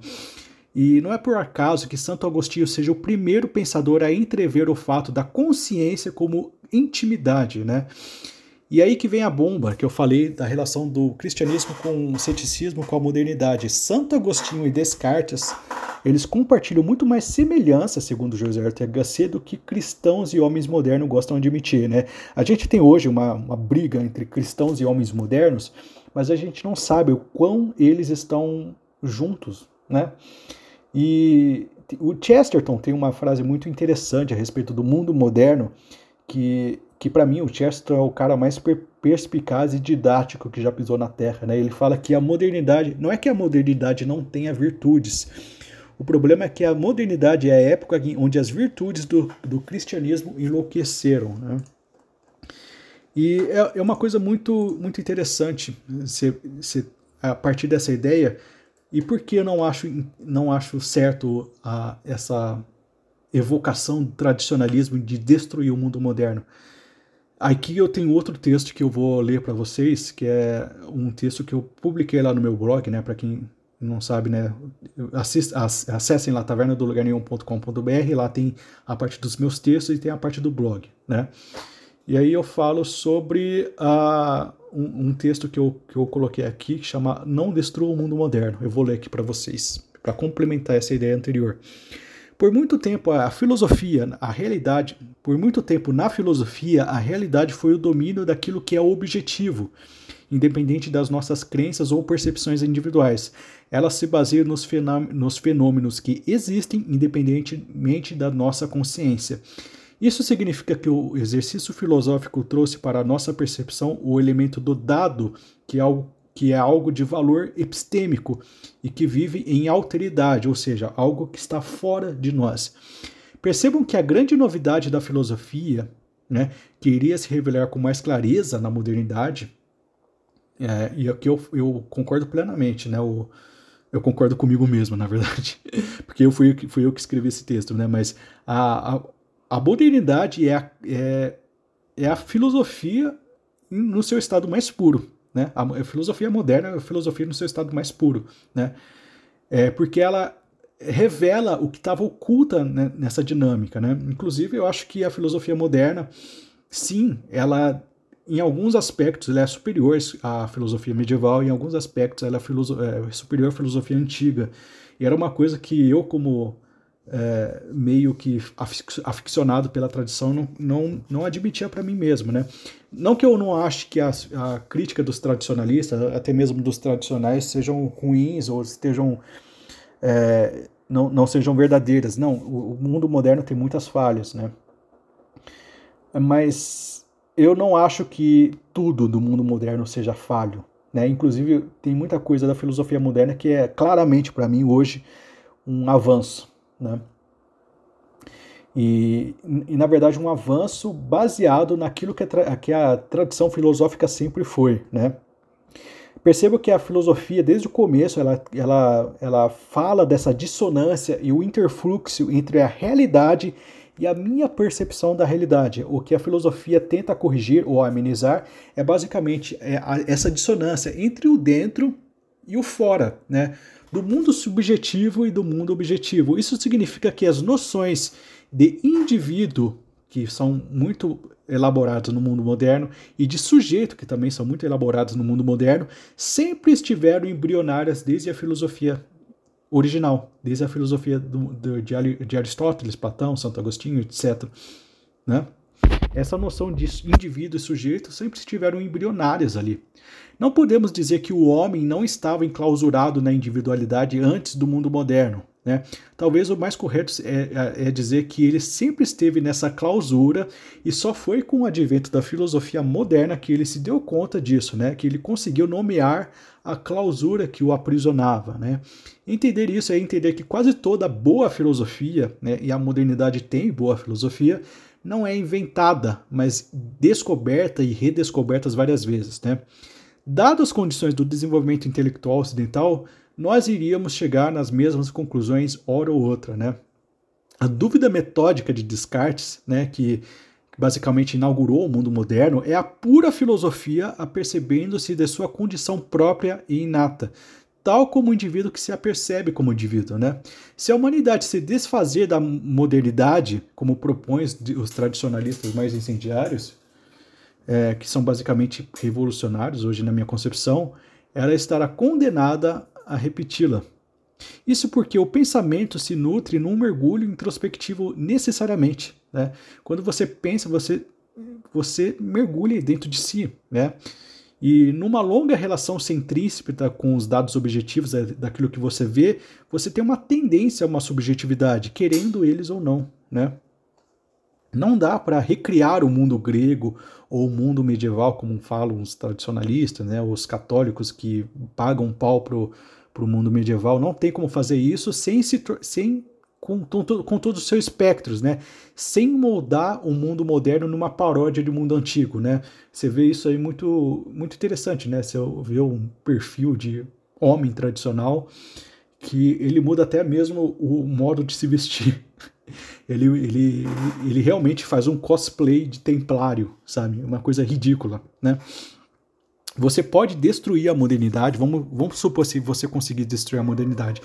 E não é por acaso que Santo Agostinho seja o primeiro pensador a entrever o fato da consciência como intimidade, né? E aí que vem a bomba que eu falei da relação do cristianismo com o ceticismo com a modernidade. Santo Agostinho e Descartes eles compartilham muito mais semelhança, segundo José Ortega do que cristãos e homens modernos gostam de admitir. Né? A gente tem hoje uma, uma briga entre cristãos e homens modernos, mas a gente não sabe o quão eles estão juntos. Né? E o Chesterton tem uma frase muito interessante a respeito do mundo moderno, que, que para mim o Chesterton é o cara mais perspicaz e didático que já pisou na Terra. Né? Ele fala que a modernidade, não é que a modernidade não tenha virtudes, o problema é que a modernidade é a época onde as virtudes do, do cristianismo enlouqueceram. Né? E é, é uma coisa muito, muito interessante se, se, a partir dessa ideia. E por que eu não acho, não acho certo a, essa evocação do tradicionalismo de destruir o mundo moderno? Aqui eu tenho outro texto que eu vou ler para vocês, que é um texto que eu publiquei lá no meu blog, né, para quem não sabe, né, assist, acessem lá tavernadolugarnenhum.com.br, lá tem a parte dos meus textos e tem a parte do blog, né? E aí eu falo sobre uh, um, um, texto que eu, que eu coloquei aqui que chama Não Destrua o Mundo Moderno. Eu vou ler aqui para vocês, para complementar essa ideia anterior. Por muito tempo a filosofia, a realidade, por muito tempo na filosofia, a realidade foi o domínio daquilo que é objetivo, independente das nossas crenças ou percepções individuais. Ela se baseia nos fenômenos que existem independentemente da nossa consciência. Isso significa que o exercício filosófico trouxe para a nossa percepção o elemento do dado, que é algo que é algo de valor epistêmico e que vive em alteridade, ou seja, algo que está fora de nós. Percebam que a grande novidade da filosofia, né, que iria se revelar com mais clareza na modernidade, é, e aqui eu, eu concordo plenamente, né, o, eu concordo comigo mesmo, na verdade, *laughs* porque eu fui, fui eu que escrevi esse texto, né, mas a, a, a modernidade é a, é, é a filosofia no seu estado mais puro. Né? A filosofia moderna é a filosofia no seu estado mais puro, né? É porque ela revela o que estava oculta né, nessa dinâmica, né? Inclusive, eu acho que a filosofia moderna, sim, ela em alguns aspectos ela é superior à filosofia medieval, em alguns aspectos ela é, é superior à filosofia antiga. E era uma coisa que eu, como é, meio que aficionado pela tradição, não, não, não admitia para mim mesmo, né? Não que eu não ache que a, a, crítica dos tradicionalistas, até mesmo dos tradicionais, sejam ruins ou estejam é, não, não sejam verdadeiras. Não, o, mundo moderno tem muitas falhas, né? Mas eu não acho que tudo do mundo moderno seja falho, né? Inclusive tem muita coisa da filosofia moderna que é claramente para mim hoje um avanço né? E, e, na verdade, um avanço baseado naquilo que a, que a tradição filosófica sempre foi. Né? Perceba que a filosofia, desde o começo, ela, ela, ela fala dessa dissonância e o interfluxo entre a realidade e a minha percepção da realidade. O que a filosofia tenta corrigir ou amenizar é basicamente é essa dissonância entre o dentro e o fora, né? Do mundo subjetivo e do mundo objetivo. Isso significa que as noções de indivíduo, que são muito elaboradas no mundo moderno, e de sujeito, que também são muito elaboradas no mundo moderno, sempre estiveram embrionárias desde a filosofia original, desde a filosofia do, do, de Aristóteles, Platão, Santo Agostinho, etc. Né? Essa noção de indivíduo e sujeito sempre estiveram embrionárias ali. Não podemos dizer que o homem não estava enclausurado na individualidade antes do mundo moderno. Né? Talvez o mais correto é, é, é, dizer que ele sempre esteve nessa clausura e só foi com o advento da filosofia moderna que ele se deu conta disso, né? que ele conseguiu nomear a clausura que o aprisionava. Né? Entender isso é entender que quase toda boa filosofia, né, e a modernidade tem boa filosofia, não é inventada, mas descoberta e redescobertas várias vezes. Né? Dadas as condições do desenvolvimento intelectual ocidental, nós iríamos chegar nas mesmas conclusões hora ou outra. Né? A dúvida metódica de Descartes, né, que basicamente inaugurou o mundo moderno, é a pura filosofia apercebendo-se de sua condição própria e inata, tal como o indivíduo que se apercebe como indivíduo. Né? Se a humanidade se desfazer da modernidade, como propõem os tradicionalistas mais incendiários, é, que são basicamente revolucionários hoje na minha concepção, ela estará condenada a repeti-la. Isso porque o pensamento se nutre num mergulho introspectivo necessariamente. Né? Quando você pensa, você, você mergulha dentro de si. Né? E numa longa relação centrípeta com os dados objetivos daquilo que você vê, você tem uma tendência a uma subjetividade, querendo eles ou não. Né? Não dá para recriar o mundo grego ou o mundo medieval, como falam os tradicionalistas, né, os católicos que pagam pau pro, pro mundo medieval. Não tem como fazer isso sem se sem com, com todos os seus espectros, né? Sem moldar o mundo moderno numa paródia do mundo antigo, né? Você vê isso aí muito, muito interessante, né? Você vê um perfil de homem tradicional que ele muda até mesmo o modo de se vestir. *laughs* Ele, ele, ele realmente faz um cosplay de templário, sabe? Uma coisa ridícula, né? Você pode destruir a modernidade, vamos, vamos supor se você conseguir destruir a modernidade.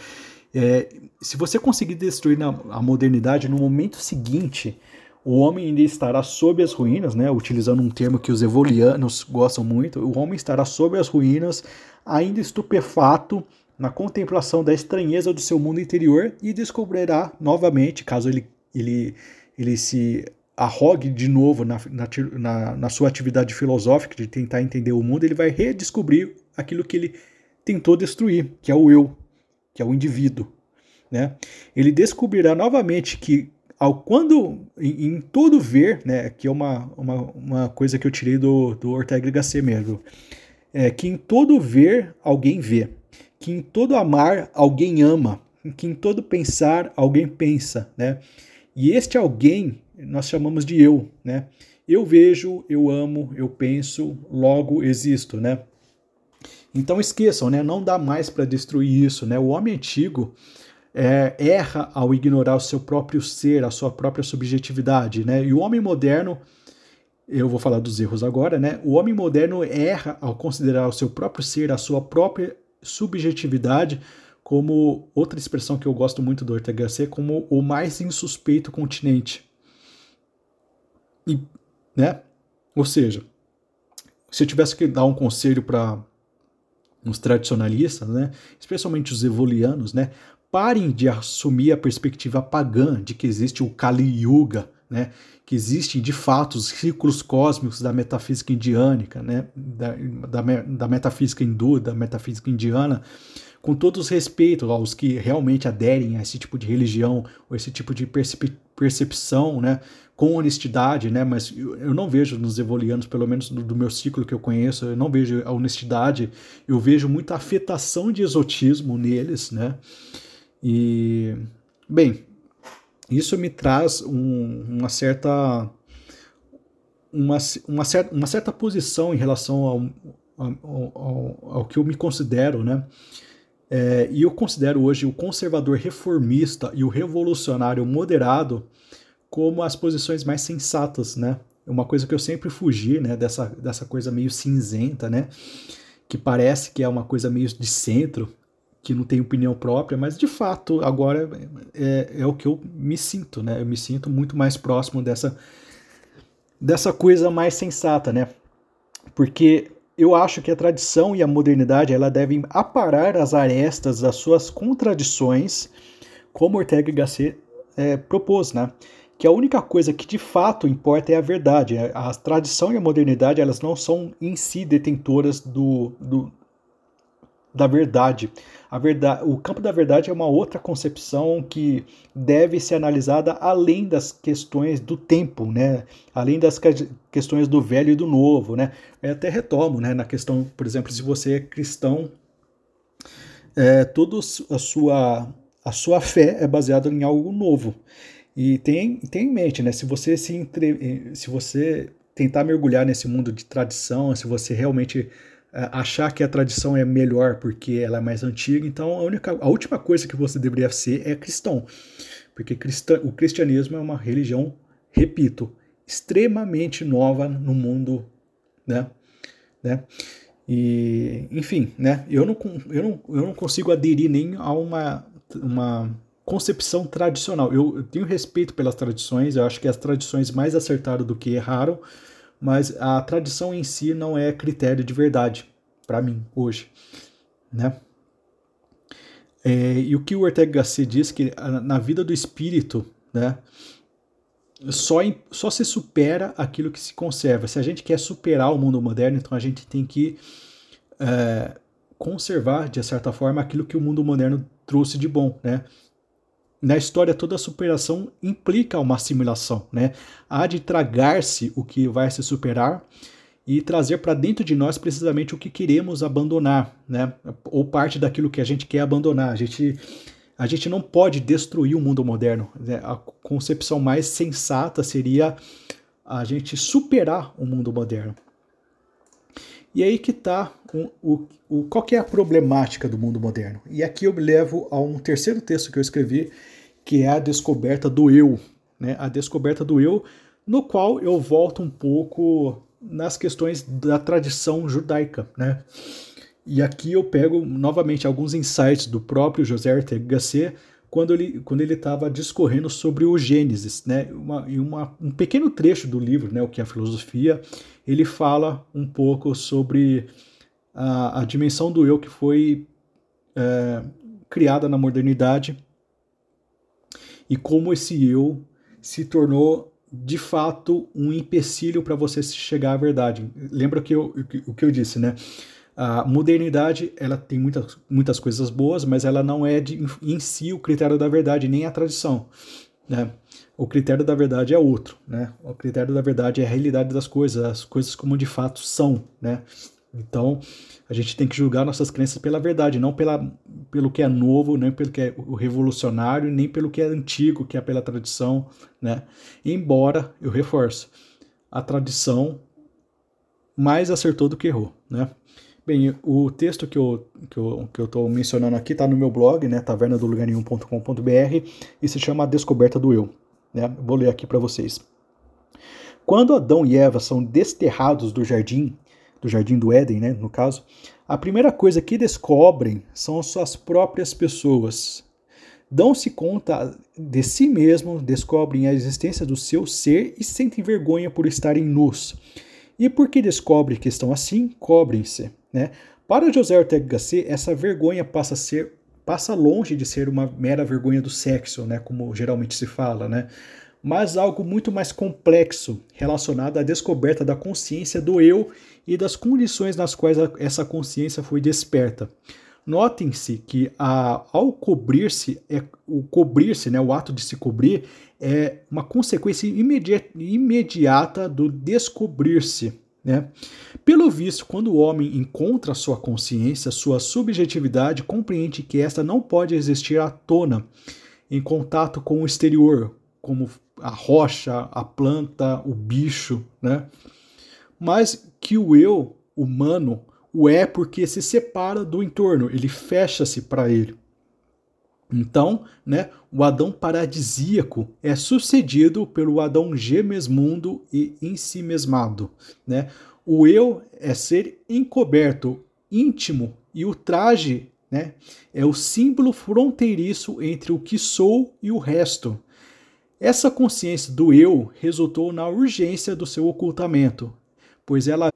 É, se você conseguir destruir a modernidade, no momento seguinte, o homem ainda estará sob as ruínas, né? utilizando um termo que os evolianos gostam muito, o homem estará sob as ruínas, ainda estupefato, na contemplação da estranheza do seu mundo interior e descobrirá novamente, caso ele, ele, ele se arrogue de novo na, na, na sua atividade filosófica de tentar entender o mundo, ele vai redescobrir aquilo que ele tentou destruir, que é o eu, que é o indivíduo. Né? Ele descobrirá novamente que ao quando em, em todo ver, né, que é uma, uma, uma coisa que eu tirei do, do Ortega y Gasset mesmo, é que em todo ver alguém vê que em todo amar alguém ama, que em todo pensar alguém pensa, né? E este alguém nós chamamos de eu, né? Eu vejo, eu amo, eu penso, logo existo, né? Então esqueçam, né? Não dá mais para destruir isso, né? O homem antigo é, erra ao ignorar o seu próprio ser, a sua própria subjetividade, né? E o homem moderno, eu vou falar dos erros agora, né? O homem moderno erra ao considerar o seu próprio ser, a sua própria subjetividade como outra expressão que eu gosto muito do Ortega Gasset, como o mais insuspeito continente. E, né? Ou seja, se eu tivesse que dar um conselho para os tradicionalistas, né, especialmente os evolianos, né, parem de assumir a perspectiva pagã de que existe o Kali Yuga, né, que existem de fato os ciclos cósmicos da metafísica indiânica, né, da, da, da metafísica hindu, da metafísica indiana, com todos os respeitos aos que realmente aderem a esse tipo de religião ou esse tipo de percep percepção, né, com honestidade, né, mas eu não vejo nos evolianos, pelo menos do, do, meu ciclo que eu conheço, eu não vejo a honestidade, eu vejo muita afetação de exotismo neles, né, e, bem, isso me traz um, uma certa uma, uma, certa, uma certa posição em relação ao, ao, ao, ao que eu me considero, né? É, e eu considero hoje o conservador reformista e o revolucionário moderado como as posições mais sensatas, né? Uma coisa que eu sempre fugi, né? Dessa, dessa coisa meio cinzenta, né? Que parece que é uma coisa meio de centro, que não tem opinião própria, mas de fato agora é, é o que eu me sinto, né? Eu me sinto muito mais próximo dessa dessa coisa mais sensata, né? Porque eu acho que a tradição e a modernidade ela devem aparar as arestas das suas contradições, como Ortega y Gasset é, propôs, né? Que a única coisa que de fato importa é a verdade. A tradição e a modernidade elas não são em si detentoras do, do da verdade. A verdade, o campo da verdade é uma outra concepção que deve ser analisada além das questões do tempo, né? Além das questões do velho e do novo, né? Eu até retomo, né? Na questão, por exemplo, se você é cristão, é, toda a sua a sua fé é baseada em algo novo. E tem, tem em mente, né? Se você se entre, se você tentar mergulhar nesse mundo de tradição, se você realmente é, achar que a tradição é melhor porque ela é mais antiga, então a, única, a última coisa que você deveria ser é cristão. Porque cristã, o cristianismo é uma religião, repito, extremamente nova no mundo, né? né? E, enfim, né? Eu não, eu, não, eu não consigo aderir nem a uma, uma concepção tradicional. Eu, eu tenho respeito pelas tradições, eu acho que as tradições mais acertaram do que erraram, mas a tradição em si não é critério de verdade para mim hoje, né? É, e o que o Ortega Gasset diz que na vida do espírito, né, só, só se supera aquilo que se conserva. Se a gente quer superar o mundo moderno, então a gente tem que é, conservar, de certa forma, aquilo que o mundo moderno trouxe de bom, né? Na história, toda superação implica uma assimilação, né? Há de tragar-se o que vai se superar e trazer para dentro de nós precisamente o que queremos abandonar, né? Ou parte daquilo que a gente quer abandonar. A gente, a gente não pode destruir o mundo moderno. Né? A concepção mais sensata seria a gente superar o mundo moderno. E aí que está o, o, o, qual é a problemática do mundo moderno. E aqui eu me levo a um terceiro texto que eu escrevi, que é a descoberta do eu. Né? A descoberta do eu, no qual eu volto um pouco nas questões da tradição judaica, né? E aqui eu pego novamente alguns insights do próprio José Ortega Gasset quando ele quando ele estava discorrendo sobre o Gênesis, né? Uma, uma, um pequeno trecho do livro, né? O que é a filosofia, ele fala um pouco sobre a, a dimensão do eu que foi é, criada na modernidade e como esse eu se tornou de fato um empecilho para você chegar à verdade. Lembra que eu, o que eu disse, né? A modernidade ela tem muitas, muitas coisas boas, mas ela não é de, em si o critério da verdade, nem a tradição. Né? O critério da verdade é outro. Né? O critério da verdade é a realidade das coisas, as coisas como de fato são. Né? Então, a gente tem que julgar nossas crenças pela verdade, não pela, pelo que é novo, nem pelo que é o revolucionário, nem pelo que é antigo, que é pela tradição, né? Embora, eu reforço, a tradição mais acertou do que errou, né? Bem, o texto que eu que eu que eu mencionando aqui está no meu blog, né, tavernadolugarnenhum.com.br e se chama A Descoberta do Eu, né? Vou ler aqui para vocês. Quando Adão e Eva são desterrados do jardim, do Jardim do Éden, né, no caso, a primeira coisa que descobrem são suas próprias pessoas. Dão-se conta de si mesmos, descobrem a existência do seu ser e sentem vergonha por estarem nus. E porque descobrem que estão assim, cobrem-se. Né? Para José Ortega Gasset, essa vergonha passa a ser passa longe de ser uma mera vergonha do sexo, né, como geralmente se fala, né? mas algo muito mais complexo relacionado à descoberta da consciência do eu e das condições nas quais a, essa consciência foi desperta. Notem-se que a, ao cobrir-se, é, o cobrir-se, né, o ato de se cobrir, é uma consequência imediata, imediata do descobrir-se. Né? Pelo visto, quando o homem encontra sua consciência, sua subjetividade, compreende que esta não pode existir à tona, em contato com o exterior, como a rocha, a planta, o bicho, né? Mas que o eu humano o é porque se separa do entorno, ele fecha-se para ele. Então, né, o Adão paradisíaco é sucedido pelo Adão gemesmundo e ensimesmado. Né? O eu é ser encoberto, íntimo, e o traje né, é o símbolo fronteiriço entre o que sou e o resto. Essa consciência do eu resultou na urgência do seu ocultamento, pois ela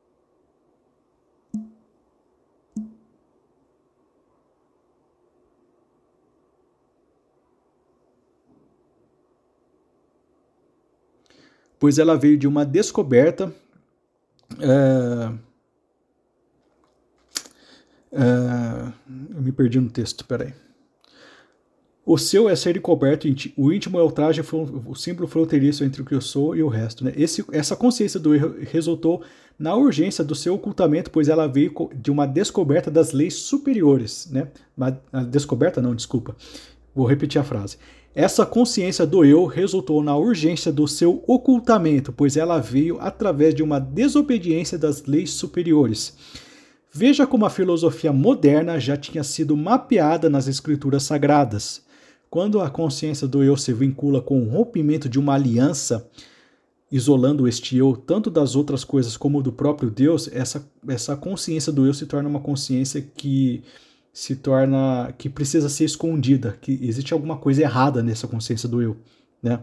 pois ela veio de uma descoberta é, eu me perdi no texto, peraí. O seu é ser encoberto, o íntimo é o traje, o símbolo fronteiriço entre o que eu sou e o resto. Né? Esse, essa consciência do erro resultou na urgência do seu ocultamento, pois ela veio de uma descoberta das leis superiores. Né? Uma, descoberta, não, desculpa. Vou repetir a frase. Essa consciência do eu resultou na urgência do seu ocultamento, pois ela veio através de uma desobediência das leis superiores. Veja como a filosofia moderna já tinha sido mapeada nas escrituras sagradas. Quando a consciência do eu se vincula com o rompimento de uma aliança, isolando este eu tanto das outras coisas como do próprio Deus, essa, essa consciência do eu se torna uma consciência que se torna que precisa ser escondida, que existe alguma coisa errada nessa consciência do eu, né?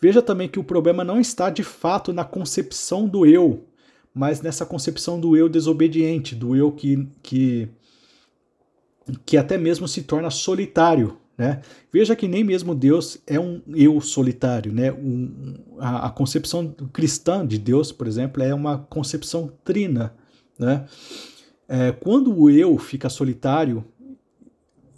Veja também que o problema não está de fato na concepção do eu, mas nessa concepção do eu desobediente, do eu que, que que até mesmo se torna solitário. Né? Veja que nem mesmo Deus é um eu solitário. Né? Um, a, a, concepção cristã de Deus, por exemplo, é uma concepção trina. Né? É, quando o eu fica solitário,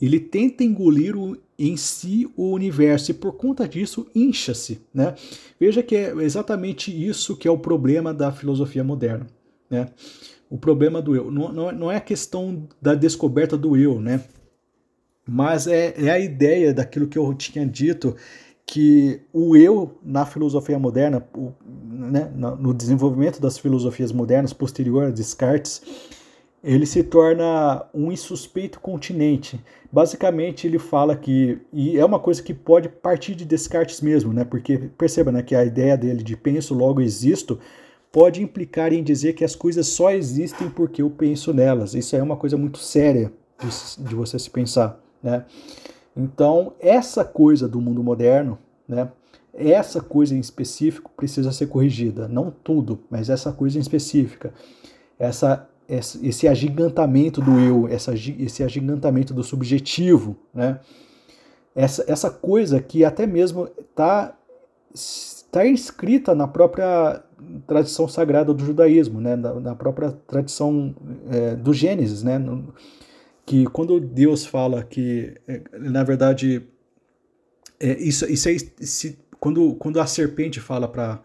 ele tenta engolir o, em si o universo e por conta disso incha-se. Né? Veja que é exatamente isso que é o problema da filosofia moderna. Né? O problema do eu. Não, não, não é a questão da descoberta do eu, né? Mas é, é a ideia daquilo que eu tinha dito, que o eu na filosofia moderna, o, né, no desenvolvimento das filosofias modernas posterior a Descartes, ele se torna um insuspeito continente. Basicamente, ele fala que, e é uma coisa que pode partir de Descartes mesmo, né? Porque perceba, né, que a ideia dele de penso logo existo pode implicar em dizer que as coisas só existem porque eu penso nelas. Isso é uma coisa muito séria de, de você se pensar, né? Então, essa coisa do mundo moderno, né? Essa coisa em específico precisa ser corrigida, não tudo, mas essa coisa em específica. Essa esse agigantamento do eu, esse agigantamento do subjetivo, né? essa, essa coisa que até mesmo está tá inscrita na própria tradição sagrada do judaísmo, né? na, na própria tradição é, do Gênesis, né? No, que quando Deus fala que, é, na verdade, é, isso, isso é, se, quando, quando a serpente fala para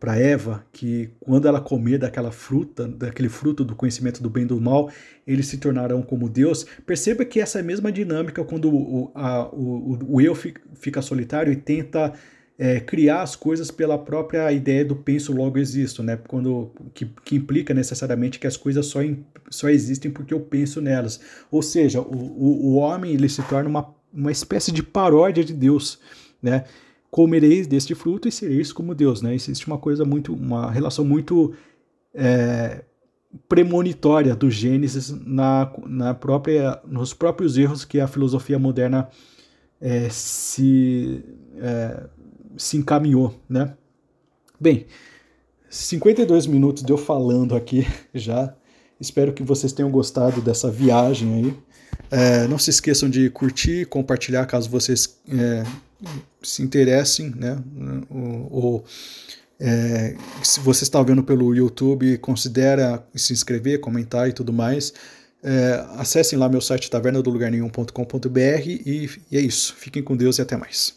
para Eva que quando ela comer daquela fruta, daquele fruto do conhecimento do bem e do mal, eles se tornarão como Deus. Perceba que essa mesma dinâmica quando o, a, o, o eu fica solitário e tenta é, criar as coisas pela própria ideia do penso logo existo, né? Quando, que, que implica necessariamente que as coisas só, só existem porque eu penso nelas. Ou seja, o, o, o homem ele se torna uma, uma espécie de paródia de Deus, né? comereis deste fruto e sereis como Deus, né? Existe uma coisa muito, uma relação muito é, premonitória do Gênesis na, na própria, nos próprios erros que a filosofia moderna é, se, é, se encaminhou, né? Bem, 52 minutos de eu falando aqui *laughs* já. Espero que vocês tenham gostado dessa viagem aí. É, não se esqueçam de curtir, compartilhar caso vocês é, se interessem, né? Ou, ou é, se você está vendo pelo YouTube, considera se inscrever, comentar e tudo mais. É, acessem lá meu site tavernadolugarnenhum.com.br e, e é isso. Fiquem com Deus e até mais.